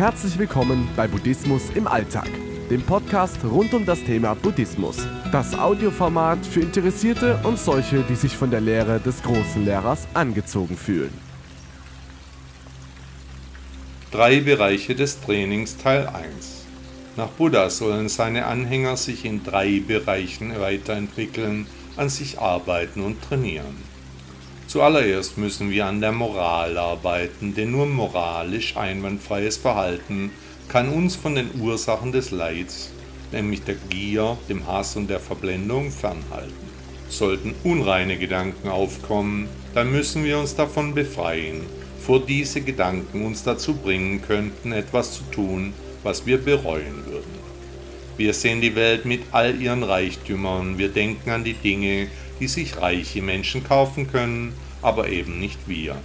Herzlich willkommen bei Buddhismus im Alltag, dem Podcast rund um das Thema Buddhismus. Das Audioformat für Interessierte und solche, die sich von der Lehre des großen Lehrers angezogen fühlen. Drei Bereiche des Trainings Teil 1. Nach Buddha sollen seine Anhänger sich in drei Bereichen weiterentwickeln, an sich arbeiten und trainieren. Zuallererst müssen wir an der Moral arbeiten, denn nur moralisch einwandfreies Verhalten kann uns von den Ursachen des Leids, nämlich der Gier, dem Hass und der Verblendung, fernhalten. Sollten unreine Gedanken aufkommen, dann müssen wir uns davon befreien, vor diese Gedanken uns dazu bringen könnten, etwas zu tun, was wir bereuen würden. Wir sehen die Welt mit all ihren Reichtümern, wir denken an die Dinge, die sich reiche Menschen kaufen können, aber eben nicht wir.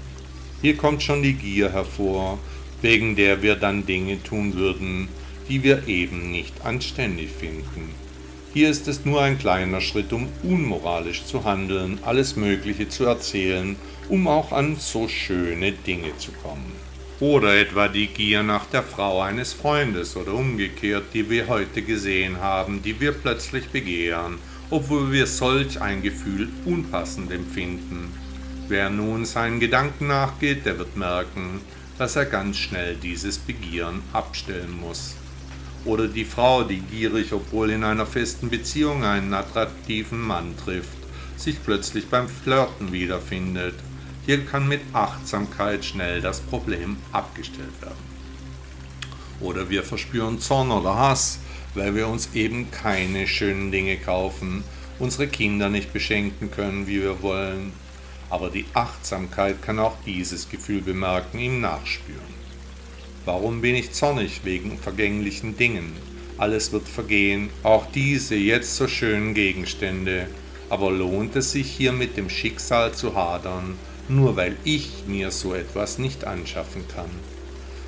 Hier kommt schon die Gier hervor, wegen der wir dann Dinge tun würden, die wir eben nicht anständig finden. Hier ist es nur ein kleiner Schritt, um unmoralisch zu handeln, alles Mögliche zu erzählen, um auch an so schöne Dinge zu kommen. Oder etwa die Gier nach der Frau eines Freundes oder umgekehrt, die wir heute gesehen haben, die wir plötzlich begehren obwohl wir solch ein Gefühl unpassend empfinden. Wer nun seinen Gedanken nachgeht, der wird merken, dass er ganz schnell dieses Begieren abstellen muss. Oder die Frau, die gierig, obwohl in einer festen Beziehung einen attraktiven Mann trifft, sich plötzlich beim Flirten wiederfindet. Hier kann mit Achtsamkeit schnell das Problem abgestellt werden. Oder wir verspüren Zorn oder Hass, weil wir uns eben keine schönen Dinge kaufen, unsere Kinder nicht beschenken können, wie wir wollen. Aber die Achtsamkeit kann auch dieses Gefühl bemerken, ihm nachspüren. Warum bin ich zornig wegen vergänglichen Dingen? Alles wird vergehen, auch diese jetzt so schönen Gegenstände. Aber lohnt es sich hier mit dem Schicksal zu hadern, nur weil ich mir so etwas nicht anschaffen kann?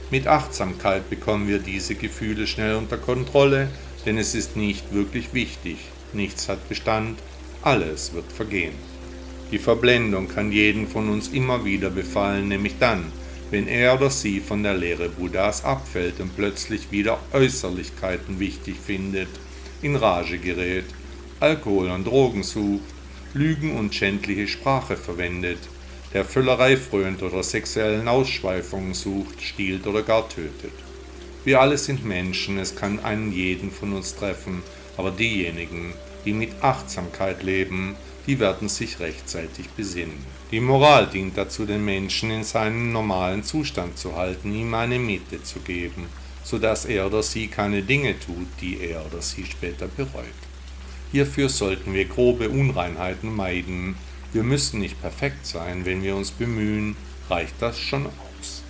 Mit Achtsamkeit bekommen wir diese Gefühle schnell unter Kontrolle, denn es ist nicht wirklich wichtig, nichts hat Bestand, alles wird vergehen. Die Verblendung kann jeden von uns immer wieder befallen, nämlich dann, wenn er oder sie von der Lehre Buddhas abfällt und plötzlich wieder Äußerlichkeiten wichtig findet, in Rage gerät, Alkohol und Drogen sucht, Lügen und schändliche Sprache verwendet, der Füllerei frönt oder sexuellen Ausschweifungen sucht, stiehlt oder gar tötet. Wir alle sind Menschen, es kann einen jeden von uns treffen, aber diejenigen, die mit Achtsamkeit leben, die werden sich rechtzeitig besinnen. Die Moral dient dazu, den Menschen in seinen normalen Zustand zu halten, ihm eine Mitte zu geben, so dass er oder sie keine Dinge tut, die er oder sie später bereut. Hierfür sollten wir grobe Unreinheiten meiden, wir müssen nicht perfekt sein, wenn wir uns bemühen, reicht das schon aus.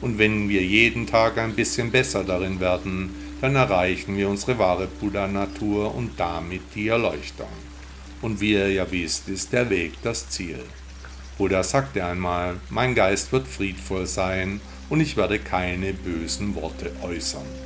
Und wenn wir jeden Tag ein bisschen besser darin werden, dann erreichen wir unsere wahre Buddha-Natur und damit die Erleuchtung. Und wie ihr ja wisst, ist der Weg das Ziel. Buddha sagte einmal, mein Geist wird friedvoll sein und ich werde keine bösen Worte äußern.